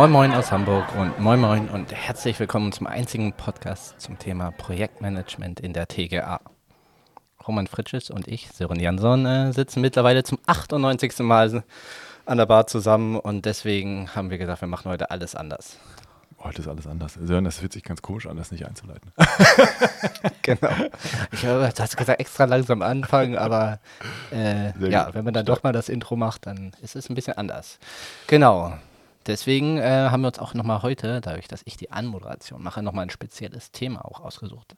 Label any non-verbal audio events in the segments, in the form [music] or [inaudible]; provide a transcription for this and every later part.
Moin Moin aus Hamburg und Moin Moin und herzlich willkommen zum einzigen Podcast zum Thema Projektmanagement in der TGA. Roman Fritsches und ich, Sören Jansson, äh, sitzen mittlerweile zum 98. Mal an der Bar zusammen und deswegen haben wir gesagt, wir machen heute alles anders. Heute ist alles anders. Sören, das fühlt sich ganz komisch an, das nicht einzuleiten. [laughs] genau. Ich habe, du hast gesagt, extra langsam anfangen, aber äh, ja, wenn man dann doch mal das Intro macht, dann ist es ein bisschen anders. Genau. Deswegen äh, haben wir uns auch nochmal heute, dadurch, dass ich die Anmoderation mache, nochmal ein spezielles Thema auch ausgesucht,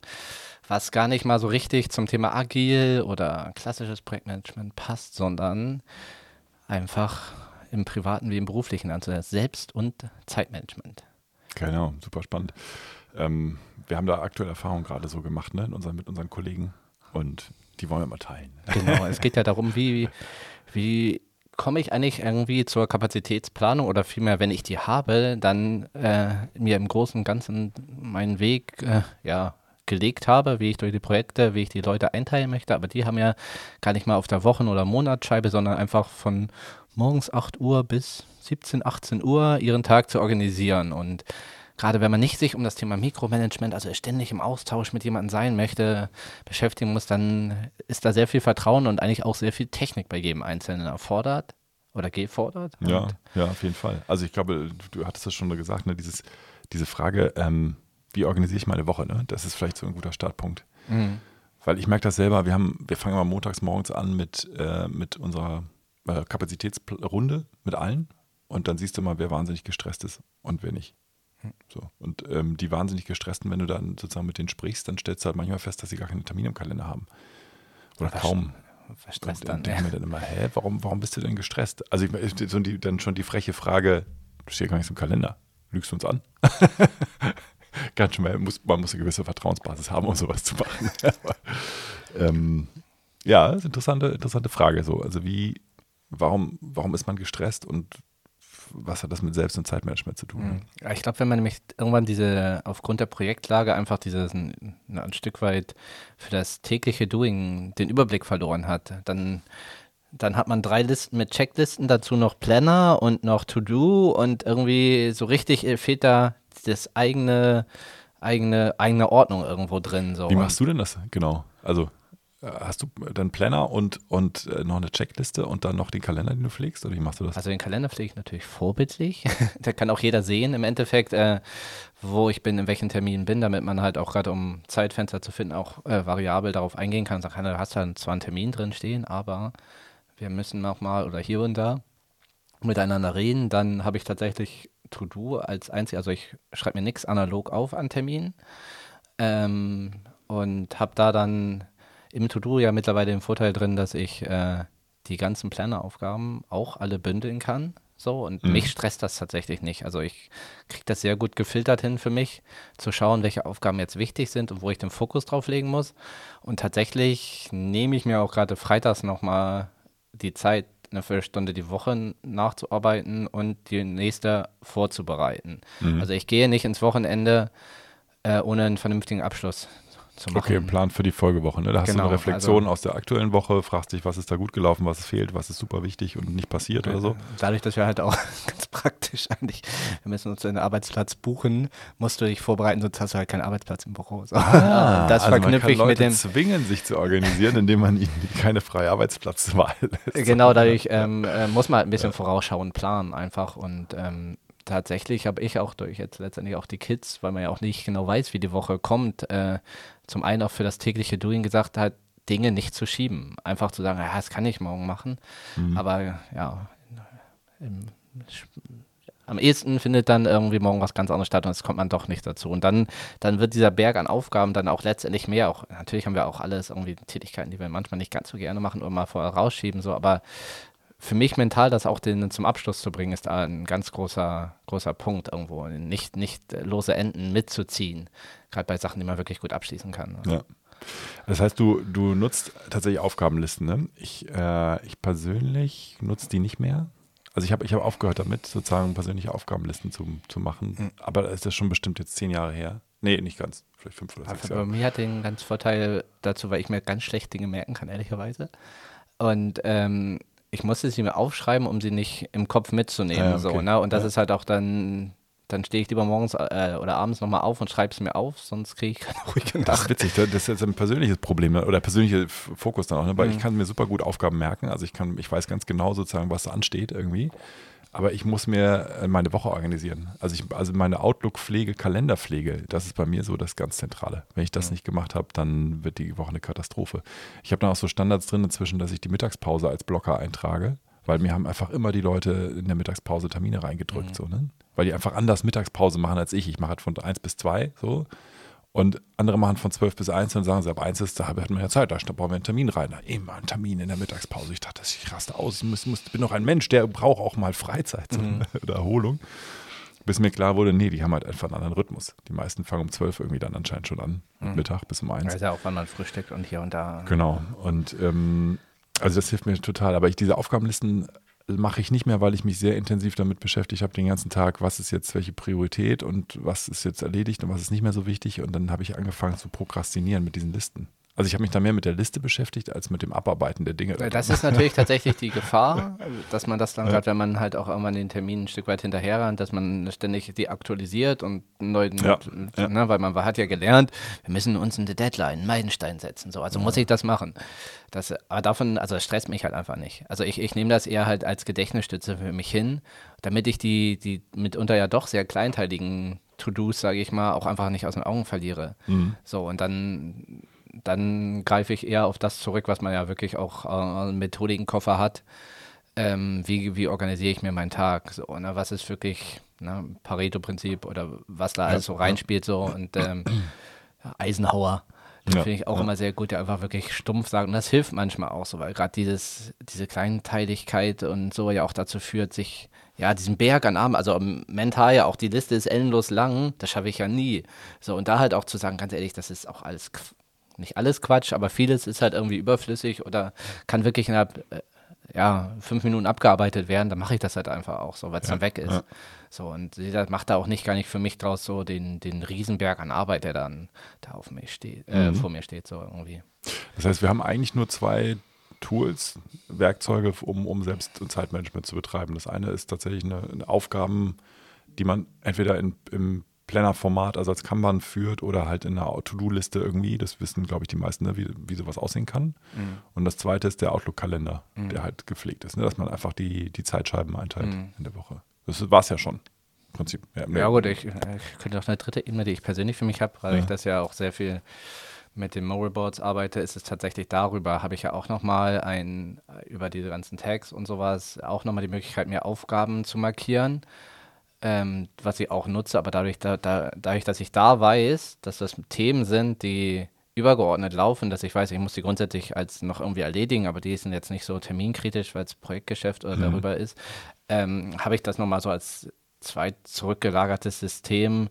was gar nicht mal so richtig zum Thema Agil oder klassisches Projektmanagement passt, sondern einfach im privaten wie im beruflichen, also Selbst- und Zeitmanagement. Genau, super spannend. Ähm, wir haben da aktuelle Erfahrungen gerade so gemacht ne, unseren, mit unseren Kollegen und die wollen wir mal teilen. Genau, es geht ja darum, [laughs] wie, wie komme ich eigentlich irgendwie zur Kapazitätsplanung oder vielmehr, wenn ich die habe, dann äh, mir im Großen und Ganzen meinen Weg äh, ja, gelegt habe, wie ich durch die Projekte, wie ich die Leute einteilen möchte, aber die haben ja gar nicht mal auf der Wochen- oder Monatsscheibe, sondern einfach von morgens 8 Uhr bis 17, 18 Uhr ihren Tag zu organisieren. Und gerade wenn man nicht sich um das Thema Mikromanagement, also ständig im Austausch mit jemandem sein möchte, beschäftigen muss, dann ist da sehr viel Vertrauen und eigentlich auch sehr viel Technik bei jedem Einzelnen erfordert oder gefordert. Ja, ja, auf jeden Fall. Also ich glaube, du hattest das schon gesagt, ne, dieses, diese Frage, ähm, wie organisiere ich meine Woche, ne? Das ist vielleicht so ein guter Startpunkt. Mhm. Weil ich merke das selber, wir haben, wir fangen mal montags morgens an mit, äh, mit unserer äh, Kapazitätsrunde mit allen und dann siehst du mal, wer wahnsinnig gestresst ist und wer nicht. So. Und ähm, die wahnsinnig gestressten, wenn du dann sozusagen mit denen sprichst, dann stellst du halt manchmal fest, dass sie gar keine Termine im Kalender haben. Oder was kaum. Verstresst dann. Und denke ja. mir dann immer, hä, warum, warum bist du denn gestresst? Also ich, so die, dann schon die freche Frage, du stehst gar nichts im Kalender. Lügst du uns an? [laughs] Ganz schnell, muss, man muss eine gewisse Vertrauensbasis haben, um sowas zu machen. [laughs] ähm, ja, ist eine interessante, interessante Frage. So. Also wie, warum, warum ist man gestresst und was hat das mit Selbst- und Zeitmanagement zu tun? Mhm. Ich glaube, wenn man nämlich irgendwann diese, aufgrund der Projektlage einfach dieses ein, ein Stück weit für das tägliche Doing den Überblick verloren hat, dann dann hat man drei Listen mit Checklisten, dazu noch Planner und noch To-Do und irgendwie so richtig fehlt da das eigene, eigene, eigene Ordnung irgendwo drin. So. Wie machst du denn das genau? Also äh, Hast du dann Planner und, und äh, noch eine Checkliste und dann noch den Kalender, den du pflegst? Oder wie machst du das? Also den Kalender pflege ich natürlich vorbildlich. [laughs] da kann auch jeder sehen im Endeffekt, äh, wo ich bin, in welchen Terminen bin, damit man halt auch gerade um Zeitfenster zu finden, auch äh, variabel darauf eingehen kann. Sagen kann, du hast da zwar einen Termin drin stehen, aber wir müssen auch mal oder hier und da miteinander reden. Dann habe ich tatsächlich To-Do als einzig, also ich schreibe mir nichts analog auf an Terminen ähm, und habe da dann im To-Do ja mittlerweile den Vorteil drin, dass ich äh, die ganzen Planneraufgaben auch alle bündeln kann. So, und mhm. mich stresst das tatsächlich nicht. Also ich kriege das sehr gut gefiltert hin für mich, zu schauen, welche Aufgaben jetzt wichtig sind und wo ich den Fokus drauf legen muss. Und tatsächlich nehme ich mir auch gerade freitags nochmal die Zeit, eine Viertelstunde die Woche nachzuarbeiten und die nächste vorzubereiten. Mhm. Also ich gehe nicht ins Wochenende äh, ohne einen vernünftigen Abschluss zu machen. Okay, Plan für die Folgewoche. Ne? Da hast genau, du eine Reflexion also, aus der aktuellen Woche, fragst dich, was ist da gut gelaufen, was fehlt, was ist super wichtig und nicht passiert oder so. Dadurch, dass wir halt auch [laughs] ganz praktisch eigentlich, wir müssen uns einen Arbeitsplatz buchen, musst du dich vorbereiten, sonst hast du halt keinen Arbeitsplatz im Büro. So. Ah, [laughs] das also verknüpfe ich Leute mit dem. zwingen, sich zu organisieren, indem man ihnen keine freie Arbeitsplatzwahl [laughs] lässt. Genau, dadurch ähm, äh, muss man halt ein bisschen ja. vorausschauen, planen einfach und ähm, tatsächlich habe ich auch durch jetzt letztendlich auch die Kids, weil man ja auch nicht genau weiß, wie die Woche kommt, äh, zum einen auch für das tägliche Doing gesagt hat, Dinge nicht zu schieben. Einfach zu sagen, ja, das kann ich morgen machen. Mhm. Aber ja, im, am ehesten findet dann irgendwie morgen was ganz anderes statt und es kommt man doch nicht dazu. Und dann, dann wird dieser Berg an Aufgaben dann auch letztendlich mehr. Auch, natürlich haben wir auch alles irgendwie Tätigkeiten, die wir manchmal nicht ganz so gerne machen oder mal vorher rausschieben, so, aber für mich mental das auch den, zum Abschluss zu bringen, ist da ein ganz großer, großer Punkt irgendwo. Nicht, nicht lose Enden mitzuziehen, gerade bei Sachen, die man wirklich gut abschließen kann. Ja. Das heißt, du, du nutzt tatsächlich Aufgabenlisten. Ne? Ich, äh, ich persönlich nutze die nicht mehr. Also ich habe ich hab aufgehört damit, sozusagen persönliche Aufgabenlisten zu, zu machen. Mhm. Aber ist das schon bestimmt jetzt zehn Jahre her. Nee, nicht ganz. Vielleicht fünf oder sechs Jahre. Bei mir hat den ganz Vorteil dazu, weil ich mir ganz schlecht Dinge merken kann, ehrlicherweise. Und ähm, ich musste sie mir aufschreiben, um sie nicht im Kopf mitzunehmen. Ja, okay. so, ne? Und das Ja. ist halt auch dann, dann stehe ich lieber morgens äh, oder abends nochmal auf und schreibe es mir auf, sonst kriege ich keine [laughs] ruhige Das ist witzig, das ist jetzt ein persönliches Problem oder persönlicher Fokus dann auch, ne? weil Mhm. ich kann mir super gut Aufgaben merken, also ich kann, ich weiß ganz genau sozusagen, was ansteht irgendwie, aber ich muss mir äh, meine Woche organisieren. Also ich, also meine Outlook-Pflege, Kalenderpflege, das ist bei mir so das ganz Zentrale. Wenn ich das Mhm. nicht gemacht habe, dann wird die Woche eine Katastrophe. Ich habe dann auch so Standards drin inzwischen, dass ich die Mittagspause als Blocker eintrage, weil mir haben einfach immer die Leute in der Mittagspause Termine reingedrückt, Mhm. so, ne? weil die einfach anders Mittagspause machen als ich. Ich mache halt von 1 bis 2 so und andere machen von 12 bis 1 und sagen sie, ab 1 ist, da hat man ja Zeit, da bauen wir einen Termin rein. Immer ein Termin in der Mittagspause. Ich dachte, ich raste aus. Ich muss, muss, bin doch ein Mensch, der braucht auch mal Freizeit so, [laughs] oder Erholung. Bis mir klar wurde, nee, die haben halt einfach einen anderen Rhythmus. Die meisten fangen um 12 irgendwie dann anscheinend schon an, mit Mittag bis um 1. Weiß ja auch, wann man frühstückt und hier und da. Genau. Und ähm, also das hilft mir total. Aber ich diese Aufgabenlisten mache ich nicht mehr, weil ich mich sehr intensiv damit beschäftigt habe den ganzen Tag, was ist jetzt welche Priorität und was ist jetzt erledigt und was ist nicht mehr so wichtig. Und dann habe ich angefangen zu prokrastinieren mit diesen Listen. Also ich habe mich da mehr mit der Liste beschäftigt als mit dem Abarbeiten der Dinge. Das ist natürlich tatsächlich die Gefahr, dass man das dann gerade, wenn man halt auch irgendwann den Termin ein Stück weit hinterherrennt, dass man ständig die aktualisiert und einen neuen, Ja, ja. Ne, weil man hat ja gelernt, wir müssen uns eine Deadline, einen Meilenstein setzen, so, also muss ich das machen. Das, aber davon, also es stresst mich halt einfach nicht. Also ich, ich nehme das eher halt als Gedächtnisstütze für mich hin, damit ich die, die mitunter ja doch sehr kleinteiligen To-Dos, sage ich mal, auch einfach nicht aus den Augen verliere. Mhm. So, und dann dann greife ich eher auf das zurück, was man ja wirklich auch äh, einen Methodikenkoffer hat. Ähm, wie, wie organisiere ich mir meinen Tag? So, ne, was ist wirklich ne, Pareto-Prinzip oder was da alles so reinspielt so und ähm, Eisenhower. Das Ja, finde ich auch ja. immer sehr gut, der einfach wirklich stumpf sagt. Und das hilft manchmal auch so, weil gerade dieses, diese Kleinteiligkeit und so ja auch dazu führt, sich, ja, diesen Berg an Armen, also mental ja auch die Liste ist endlos lang, das schaffe ich ja nie. So, und da halt auch zu sagen, ganz ehrlich, das ist auch alles, nicht alles Quatsch, aber vieles ist halt irgendwie überflüssig oder kann wirklich innerhalb, äh, ja, fünf Minuten abgearbeitet werden, dann mache ich das halt einfach auch so, weil es dann weg ist. ja. So, und jeder macht da auch nicht gar nicht für mich draus so den, den Riesenberg an Arbeit, der dann da auf mich steht, äh, Mhm. vor mir steht, so irgendwie. Das heißt, wir haben eigentlich nur zwei Tools, Werkzeuge, um, um Selbst- und Zeitmanagement zu betreiben. Das eine ist tatsächlich eine, eine Aufgaben, die man entweder in, im Planner-Format, also als Kanban führt oder halt in einer To-Do-Liste irgendwie. Das wissen, glaube ich, die meisten, ne, wie, wie sowas aussehen kann. Und das zweite ist der Outlook-Kalender, der halt gepflegt ist, ne, dass man einfach die, die Zeitscheiben einteilt in der Woche. Das war es ja schon. Im Prinzip. Ja, Ja gut, ich, ich könnte noch eine dritte Ebene, die ich persönlich für mich habe, weil Ja. ich das ja auch sehr viel mit den Moral Boards arbeite, ist es tatsächlich darüber, habe ich ja auch nochmal ein, über diese ganzen Tags und sowas, auch nochmal die Möglichkeit, mir Aufgaben zu markieren, ähm, was ich auch nutze, aber dadurch, da, da, dadurch, dass ich da weiß, dass das Themen sind, die übergeordnet laufen, dass ich weiß, ich muss die grundsätzlich als noch irgendwie erledigen, aber die sind jetzt nicht so terminkritisch, weil es Projektgeschäft oder darüber ist, ähm, habe ich das nochmal so als zweit zurückgelagertes System,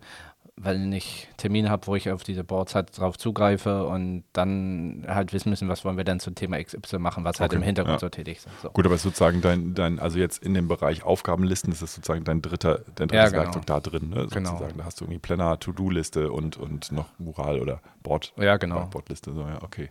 weil ich Termine habe, wo ich auf diese Boards halt drauf zugreife und dann halt wissen müssen, was wollen wir denn zum Thema XY machen, was halt Okay, im Hintergrund ja. so tätig ist. So. Gut, aber ist sozusagen dein, dein, also jetzt in dem Bereich Aufgabenlisten ist es sozusagen dein dritter, dein drittes Ja, genau. Werkzeug da drin, ne? Genau. Sozusagen. Da hast du irgendwie Planner, To-Do-Liste und, und noch Mural oder Board. Ja, genau. Boardliste, so, ja, okay.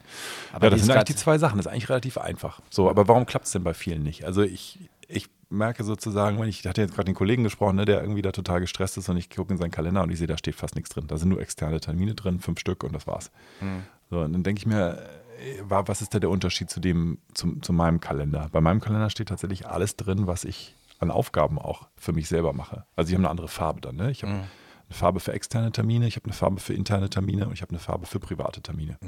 Aber ja, das sind eigentlich die zwei Sachen, das ist eigentlich relativ einfach. So, aber warum klappt es denn bei vielen nicht? Also ich, ich merke sozusagen, wenn ich hatte jetzt gerade den Kollegen gesprochen, ne, der irgendwie da total gestresst ist und ich gucke in seinen Kalender und ich sehe, da steht fast nichts drin. Da sind nur externe Termine drin, fünf Stück und das war's. Hm. So, und dann denke ich mir, äh, wa- was ist da der Unterschied zu dem, zum, zu meinem Kalender? Bei meinem Kalender steht tatsächlich alles drin, was ich an Aufgaben auch für mich selber mache. Also ich habe eine andere Farbe dann. Ne? Ich habe eine Farbe für externe Termine, ich habe eine Farbe für interne Termine und ich habe eine Farbe für private Termine.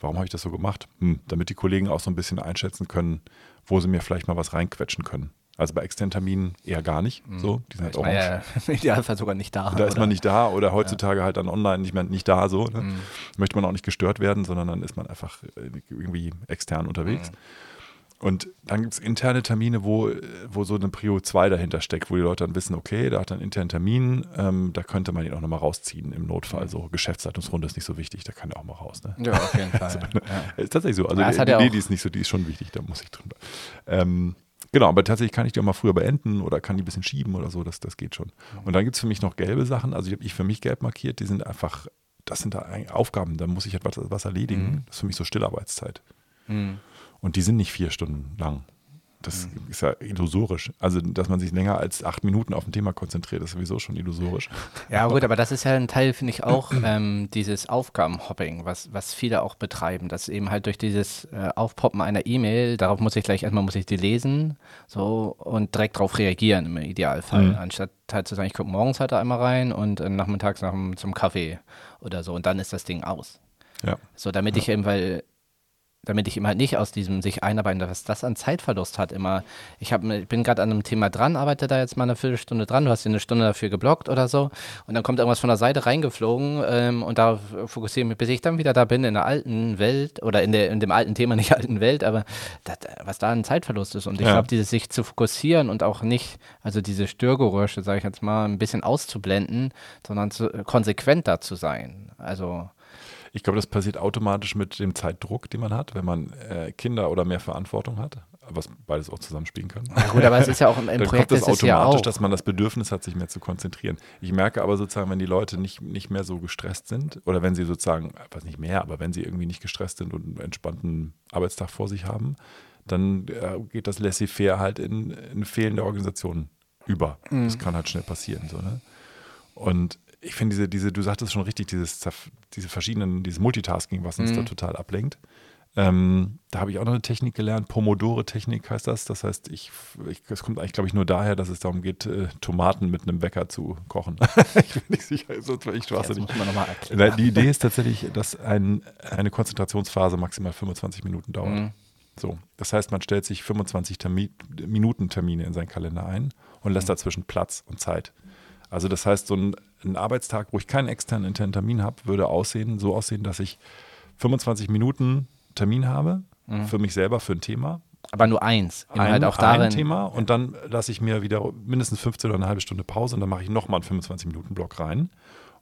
Warum habe ich das so gemacht? Hm, damit die Kollegen auch so ein bisschen einschätzen können, wo sie mir vielleicht mal was reinquetschen können. Also bei externen Terminen eher gar nicht. So, die sind halt orange. ja [laughs] im Idealfall sogar nicht da. Da ist oder? man nicht da oder heutzutage halt dann online nicht mehr nicht da so. Ne? Möchte man auch nicht gestört werden, sondern dann ist man einfach äh, irgendwie extern unterwegs. Und dann gibt es interne Termine, wo, wo so eine Prio 2 dahinter steckt, wo die Leute dann wissen, okay, da hat er einen internen Termin, ähm, da könnte man ihn auch nochmal rausziehen im Notfall. So Geschäftsleitungsrunde ist nicht so wichtig, da kann er auch mal raus. Ne? Ja, auf jeden [laughs] Fall. ja. Ist tatsächlich so. Also Ja, die, die ja die ist nicht so, die ist schon wichtig, da muss ich drüber. Ähm, genau, aber tatsächlich kann ich die auch mal früher beenden oder kann die ein bisschen schieben oder so, das, das geht schon. Und dann gibt es für mich noch gelbe Sachen, also die habe ich für mich gelb markiert, die sind einfach, das sind da Aufgaben, da muss ich etwas was erledigen. Das ist für mich so Stillarbeitszeit. Mhm. Und die sind nicht vier Stunden lang. Das mhm. ist ja illusorisch. Also, dass man sich länger als acht Minuten auf ein Thema konzentriert, ist sowieso schon illusorisch. Ja, gut, aber das ist ja ein Teil, finde ich, auch [clears throat] ähm, dieses Aufgabenhopping, was, was viele auch betreiben. Dass eben halt durch dieses äh, Aufpoppen einer E-Mail, darauf muss ich gleich erstmal muss ich die lesen so und direkt darauf reagieren im Idealfall. Mhm. Anstatt halt zu sagen, ich gucke morgens halt einmal rein und äh, nachmittags nach, zum Kaffee oder so und dann ist das Ding aus. Ja. So, damit ja. ich eben, weil damit ich immer nicht aus diesem sich einarbeiten, was das an Zeitverlust hat, immer. Ich, hab, ich bin gerade an einem Thema dran, arbeite da jetzt mal eine Viertelstunde dran, du hast dir eine Stunde dafür geblockt oder so und dann kommt irgendwas von der Seite reingeflogen ähm, und da fokussiere ich mich, bis ich dann wieder da bin in der alten Welt oder in, der, in dem alten Thema, [laughs] nicht alten Welt, aber das, was da ein Zeitverlust ist und ich ja. glaube, dieses sich zu fokussieren und auch nicht, also diese Störgeräusche, sage ich jetzt mal, ein bisschen auszublenden, sondern zu, konsequent da zu sein. Also ich glaube, das passiert automatisch mit dem Zeitdruck, den man hat, wenn man äh, Kinder oder mehr Verantwortung hat, was beides auch zusammenspielen kann. Ja gut, aber es ist ja auch im, [laughs] im Dann Projekt kommt das automatisch, ja dass man das Bedürfnis hat, sich mehr zu konzentrieren. Ich merke aber sozusagen, wenn die Leute nicht, nicht mehr so gestresst sind oder wenn sie sozusagen, was nicht mehr, aber wenn sie irgendwie nicht gestresst sind und einen entspannten Arbeitstag vor sich haben, dann äh, geht das laissez-faire halt in, in fehlende Organisationen über. Mhm. Das kann halt schnell passieren. So, ne? Und ich finde diese, diese, du sagtest schon richtig, dieses, diese verschiedenen, dieses Multitasking, was uns mhm. da total ablenkt. Ähm, da habe ich auch noch eine Technik gelernt, Pomodore-Technik heißt das. Das heißt, ich, das kommt eigentlich, glaube ich, nur daher, dass es darum geht, äh, Tomaten mit einem Wecker zu kochen. [laughs] ich bin nicht sicher, sonst wäre ich schwachsinnig. Ja, die Idee ist tatsächlich, dass ein, eine Konzentrationsphase maximal 25 Minuten dauert. Mhm. So, das heißt, man stellt sich 25 Termi Minuten Termine in seinen Kalender ein und lässt mhm. dazwischen Platz und Zeit. Also das heißt, so ein, ein Arbeitstag, wo ich keinen externen internen Termin habe, würde aussehen, so aussehen, dass ich 25 Minuten Termin habe mhm. für mich selber, für ein Thema. Aber nur eins. Ein, halt auch darin. ein Thema und dann lasse ich mir wieder mindestens 15 oder eine halbe Stunde Pause und dann mache ich nochmal einen 25-Minuten-Block rein.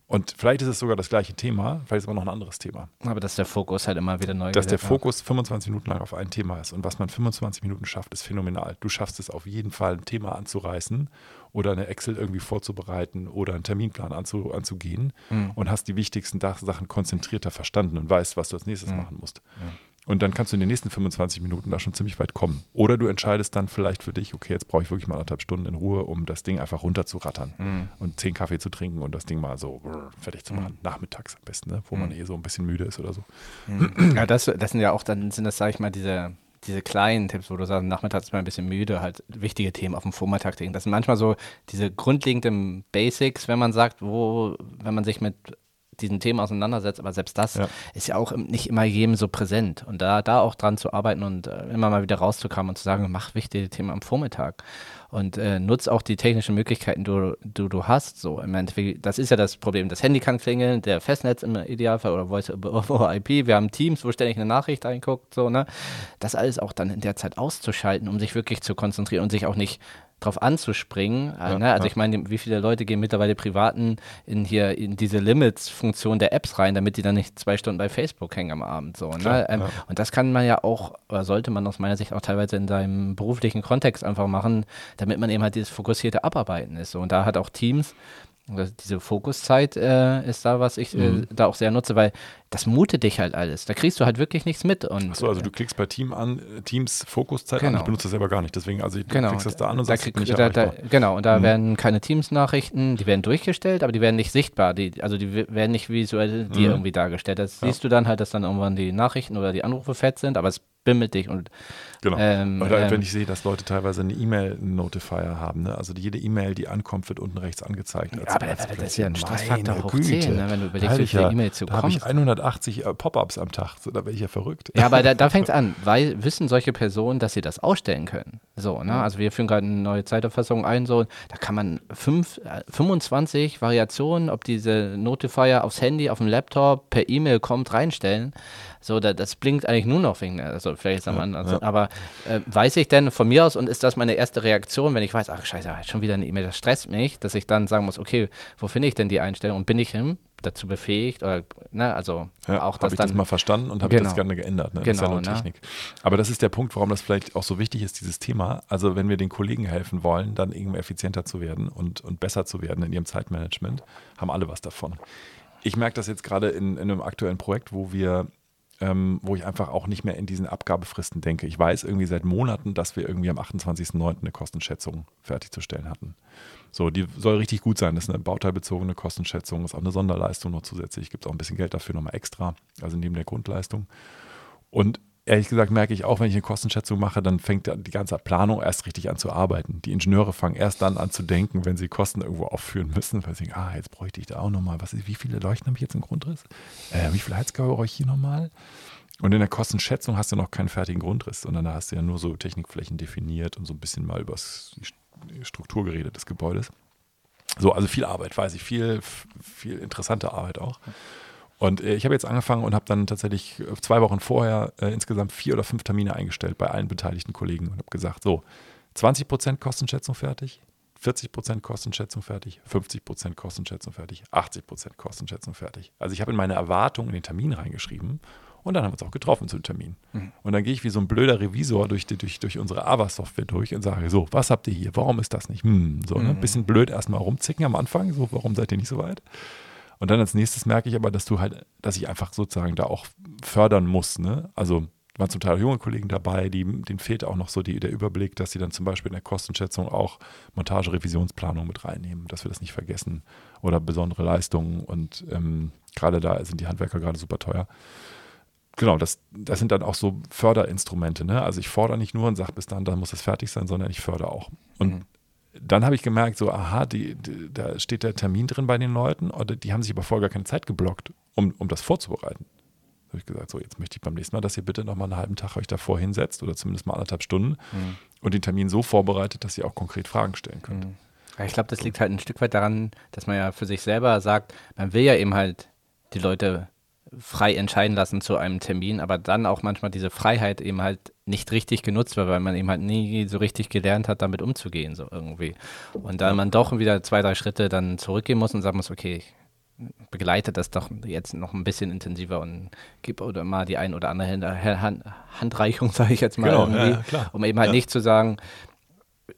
Und vielleicht ist es sogar das gleiche Thema, vielleicht ist es aber noch ein anderes Thema. Aber dass der Fokus halt immer wieder neu Dass der Fokus 25 Minuten lang auf ein Thema ist. Und was man 25 Minuten schafft, ist phänomenal. Du schaffst es auf jeden Fall, ein Thema anzureißen oder eine Excel irgendwie vorzubereiten oder einen Terminplan anzu, anzugehen mhm. und hast die wichtigsten Sachen konzentrierter verstanden und weißt, was du als nächstes mhm. machen musst. Mhm. Und dann kannst du in den nächsten 25 Minuten da schon ziemlich weit kommen. Oder du entscheidest dann vielleicht für dich, okay, jetzt brauche ich wirklich mal anderthalb Stunden in Ruhe, um das Ding einfach runterzurattern mhm. und zehn Kaffee zu trinken und das Ding mal so fertig zu machen. Mhm. Nachmittags am besten, ne? wo mhm. man eh so ein bisschen müde ist oder so. Mhm. Ja, das, das sind ja auch, dann sind das, sage ich mal, diese diese kleinen Tipps, wo du sagst, nachmittags ist man ein bisschen müde, halt wichtige Themen auf dem Vormittag denken. Das sind manchmal so diese grundlegenden Basics, wenn man sagt, wo, wenn man sich mit diesen Themen auseinandersetzt, aber selbst das ja. ist ja auch nicht immer jedem so präsent. Und da, da auch dran zu arbeiten und äh, immer mal wieder rauszukommen und zu sagen, mach wichtige Themen am Vormittag und äh, nutz auch die technischen Möglichkeiten, die du, du, du hast. So im Endeffekt, das ist ja das Problem. Das Handy kann klingeln, der Festnetz im Idealfall oder Voice over [laughs] IP. Wir haben Teams, wo ständig eine Nachricht reinguckt, so, ne? Das alles auch dann in der Zeit auszuschalten, um sich wirklich zu konzentrieren und sich auch nicht drauf anzuspringen. Äh, ja, ne? Also ich meine, wie viele Leute gehen mittlerweile privaten in hier in diese Limits-Funktion der Apps rein, damit die dann nicht zwei Stunden bei Facebook hängen am Abend. So, ne? Klar, ähm, ja. Und das kann man ja auch, oder sollte man aus meiner Sicht auch teilweise in seinem beruflichen Kontext einfach machen, damit man eben halt dieses fokussierte Abarbeiten ist. So. Und da hat auch Teams diese Fokuszeit äh, ist da, was ich äh, mhm. äh, da auch sehr nutze, weil das mutet dich halt alles. Da kriegst du halt wirklich nichts mit. Und, Achso, also du klickst bei Team an, Teams Fokuszeit genau. an. Ich benutze das selber gar nicht. Deswegen, also du genau. klickst das da an und da sagst, krieg, da, da, Genau, und da mhm. werden keine Teams-Nachrichten, die werden durchgestellt, aber die werden nicht sichtbar. Die, also die werden nicht visuell dir mhm. irgendwie dargestellt. Das ja. siehst du dann halt, dass dann irgendwann die Nachrichten oder die Anrufe fett sind, aber es bimmelt dich. Und, genau. Ähm, Oder ähm, wenn ich sehe, dass Leute teilweise eine E-Mail-Notifier haben, ne? also jede E-Mail, die ankommt, wird unten rechts angezeigt. Ja, aber das, das ist ja ein Stressfaktor hoch 10, ne? wenn du überlegst, wie viele E-Mails du da habe ich 180 äh, Pop-ups am Tag, so, da wäre ich ja verrückt. Ja, aber da, da [laughs] fängt es an, weil wissen solche Personen, dass sie das ausstellen können. So, ne? Also wir führen gerade eine neue Zeiterfassung ein, so, da kann man fünf, äh, 25 Variationen, ob diese Notifier aufs Handy, auf dem Laptop, per E-Mail kommt, reinstellen. So, da, das blinkt eigentlich nur noch wegen, also vielleicht ist am ja, also, ja. aber äh, weiß ich denn von mir aus und ist das meine erste Reaktion, wenn ich weiß, ach scheiße, schon wieder eine E-Mail, das stresst mich, dass ich dann sagen muss, okay, wo finde ich denn die Einstellung und bin ich hin? dazu befähigt oder ne, also ja, auch das habe ich das mal verstanden und habe genau. das gerne geändert. Ne? Genau, das ist ja genau, ne? Technik. Aber das ist der Punkt, warum das vielleicht auch so wichtig ist, dieses Thema. Also wenn wir den Kollegen helfen wollen, dann irgendwie effizienter zu werden und, und besser zu werden in ihrem Zeitmanagement, haben alle was davon. Ich merke das jetzt gerade in, in einem aktuellen Projekt, wo wir ähm, wo ich einfach auch nicht mehr in diesen Abgabefristen denke. Ich weiß irgendwie seit Monaten, dass wir irgendwie am 28.09. eine Kostenschätzung fertigzustellen hatten. So, die soll richtig gut sein. Das ist eine bauteilbezogene Kostenschätzung, ist auch eine Sonderleistung noch zusätzlich. Gibt auch ein bisschen Geld dafür nochmal extra, also neben der Grundleistung. Und ehrlich gesagt merke ich auch, wenn ich eine Kostenschätzung mache, dann fängt die ganze Planung erst richtig an zu arbeiten. Die Ingenieure fangen erst dann an zu denken, wenn sie Kosten irgendwo aufführen müssen, weil sie denken, ah, jetzt bräuchte ich da auch nochmal, was ist, wie viele Leuchten habe ich jetzt im Grundriss? Äh, wie viel Heizkörper brauche ich hier nochmal? Und in der Kostenschätzung hast du noch keinen fertigen Grundriss, sondern da hast du ja nur so Technikflächen definiert und so ein bisschen mal über die Struktur geredet des Gebäudes. So, also viel Arbeit, weiß ich, viel, viel interessante Arbeit auch. Und äh, ich habe jetzt angefangen und habe dann tatsächlich äh, zwei Wochen vorher äh, insgesamt vier oder fünf Termine eingestellt bei allen beteiligten Kollegen und habe gesagt, so, 20% Kostenschätzung fertig, 40% Kostenschätzung fertig, 50% Kostenschätzung fertig, 80% Kostenschätzung fertig. Also ich habe in meine Erwartungen in den Termin reingeschrieben und dann haben wir uns auch getroffen zu dem Termin. Mhm. Und dann gehe ich wie so ein blöder Revisor durch, die, durch, durch unsere AVA-Software durch und sage, so, was habt ihr hier? Warum ist das nicht? Hm, so, ne? Mhm. Bisschen blöd erstmal rumzicken am Anfang, so, warum seid ihr nicht so weit? Und dann als nächstes merke ich aber, dass du halt, dass ich einfach sozusagen da auch fördern muss. Ne? Also waren zum Teil auch junge Kollegen dabei, die, denen fehlt auch noch so die, der Überblick, dass sie dann zum Beispiel in der Kostenschätzung auch Montage-Revisionsplanung mit reinnehmen, dass wir das nicht vergessen. Oder besondere Leistungen und ähm, gerade da sind die Handwerker gerade super teuer. Genau, das, das sind dann auch so Förderinstrumente. Ne? Also ich fordere nicht nur und sage bis dann, dann muss es fertig sein, sondern ich fördere auch. Und mhm dann habe ich gemerkt, so, aha, die, die, da steht der Termin drin bei den Leuten, oder die haben sich aber vorher gar keine Zeit geblockt, um, um das vorzubereiten. Da habe ich gesagt, so, jetzt möchte ich beim nächsten Mal, dass ihr bitte nochmal einen halben Tag euch davor hinsetzt oder zumindest mal anderthalb Stunden mhm. und den Termin so vorbereitet, dass ihr auch konkret Fragen stellen könnt. Mhm. Ich glaube, das liegt halt ein Stück weit daran, dass man ja für sich selber sagt, man will ja eben halt die Leute frei entscheiden lassen zu einem Termin, aber dann auch manchmal diese Freiheit eben halt nicht richtig genutzt wird, weil man eben halt nie so richtig gelernt hat, damit umzugehen, so irgendwie. Und dann man doch wieder zwei, drei Schritte dann zurückgehen muss und sagen muss, okay, ich begleite das doch jetzt noch ein bisschen intensiver und gib oder mal die ein oder andere Hand, Handreichung, [laughs] sage ich jetzt mal, genau, irgendwie, ja, um eben halt ja. nicht zu sagen,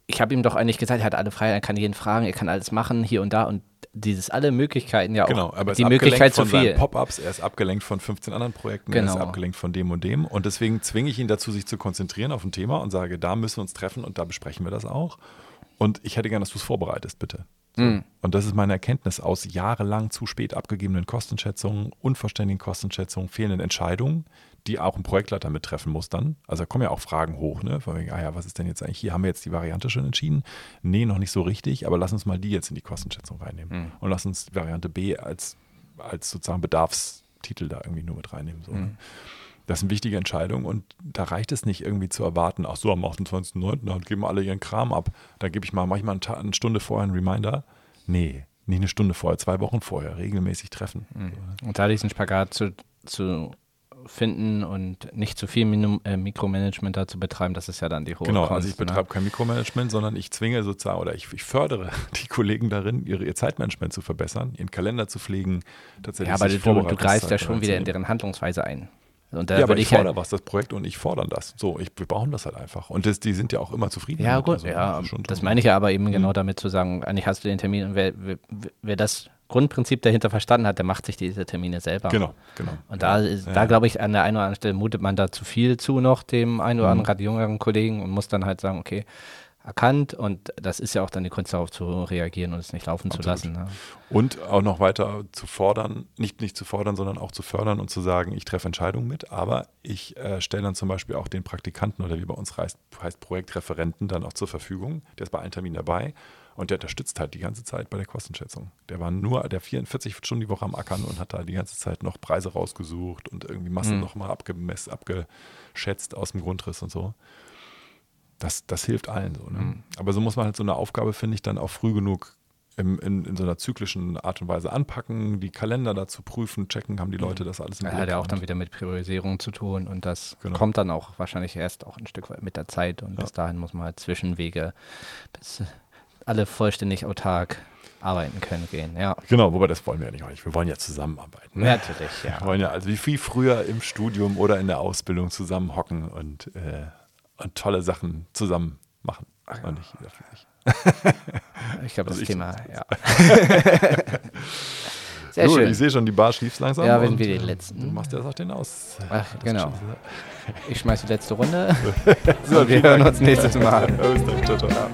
ich habe ihm doch eigentlich gesagt, er hat alle Freiheit, er kann jeden fragen, er kann alles machen, hier und da und dieses alle Möglichkeiten ja genau, auch. aber die Möglichkeit zu viel. Pop-ups, er ist abgelenkt von 15 anderen Projekten, genau. er ist genau. abgelenkt von dem und dem und deswegen zwinge ich ihn dazu, sich zu konzentrieren auf ein Thema und sage, da müssen wir uns treffen und da besprechen wir das auch. Und ich hätte gerne, dass du es vorbereitest, bitte. So. Mm. Und das ist meine Erkenntnis aus jahrelang zu spät abgegebenen Kostenschätzungen, unvollständigen Kostenschätzungen, fehlenden Entscheidungen, die auch ein Projektleiter mittreffen muss dann. Also da kommen ja auch Fragen hoch, ne? Von wegen, ah ja, was ist denn jetzt eigentlich hier? Haben wir jetzt die Variante schon entschieden? Nee, noch nicht so richtig, aber lass uns mal die jetzt in die Kostenschätzung reinnehmen. Mm. Und lass uns Variante B als, als sozusagen Bedarfstitel da irgendwie nur mit reinnehmen. So, mm. ne? Das sind wichtige Entscheidungen und da reicht es nicht irgendwie zu erwarten, ach so, am 28.09. dann geben alle ihren Kram ab. Da gebe ich mal manchmal eine Stunde vorher einen Reminder. Nee, nicht eine Stunde vorher, zwei Wochen vorher, regelmäßig treffen. Mhm. Und da diesen Spagat zu, zu finden und nicht zu viel Min äh, Mikromanagement da zu betreiben, das ist ja dann die hohe Genau, Kunst, also ich ne? betreibe kein Mikromanagement, sondern ich zwinge sozusagen oder ich, ich fördere [laughs] die Kollegen darin, ihre, ihr Zeitmanagement zu verbessern, ihren Kalender zu pflegen, tatsächlich. Ja, aber du, du greifst ja schon wieder in deren Handlungsweise ein. Und da ja, aber ich fordere halt was, das Projekt und ich fordere das. So, ich, wir brauchen das halt einfach. Und das, die sind ja auch immer zufrieden. Ja, gut, also, ja, das meine ich ja aber eben mhm. genau damit zu sagen, eigentlich hast du den Termin und wer, wer, wer, das Grundprinzip dahinter verstanden hat, der macht sich diese Termine selber. Genau, genau. Und da, ist, ja. da glaube ich, an der einen oder anderen Stelle mutet man da zu viel zu noch dem einen oder mhm. anderen, gerade jüngeren Kollegen und muss dann halt sagen, okay, erkannt und das ist ja auch dann die Kunst darauf zu reagieren und es nicht laufen Absolut. zu lassen. Ne? Und auch noch weiter zu fordern, nicht, nicht zu fordern, sondern auch zu fördern und zu sagen, ich treffe Entscheidungen mit, aber ich äh, stelle dann zum Beispiel auch den Praktikanten oder wie bei uns heißt, heißt Projektreferenten dann auch zur Verfügung. Der ist bei allen Terminen dabei und der unterstützt halt die ganze Zeit bei der Kostenschätzung. Der war nur der 44 Stunden die Woche am Ackern und hat da die ganze Zeit noch Preise rausgesucht und irgendwie Massen mhm. nochmal abgemessen, abgeschätzt aus dem Grundriss und so das, das hilft allen so. Ne? Mhm. Aber so muss man halt so eine Aufgabe, finde ich, dann auch früh genug im, in, in, so einer zyklischen Art und Weise anpacken, die Kalender dazu prüfen, checken, haben die mhm. Leute das alles im Blick. Hat ja auch dann wieder mit Priorisierung zu tun und das genau. kommt dann auch wahrscheinlich erst auch ein Stück weit mit der Zeit und ja. bis dahin muss man halt Zwischenwege, bis alle vollständig autark arbeiten können gehen, ja. Genau, wobei das wollen wir ja nicht. Wir wollen ja zusammenarbeiten. Ne? Natürlich, ja. Wir wollen ja also wie viel früher im Studium oder in der Ausbildung zusammenhocken und äh, und tolle Sachen zusammen machen. Ach, und nicht jeder für sich. [laughs] Ich glaube, also das Thema, ja. [laughs] Sehr Gut, schön. ich sehe schon, die Bar schließt langsam. Ja, wenn wir die äh, letzten- Du machst ja auch den aus. Ach, Das genau. Ich schmeiß die letzte Runde. [laughs] So, wir hören uns nächstes Mal. Ja, bis dann. Ciao, ciao.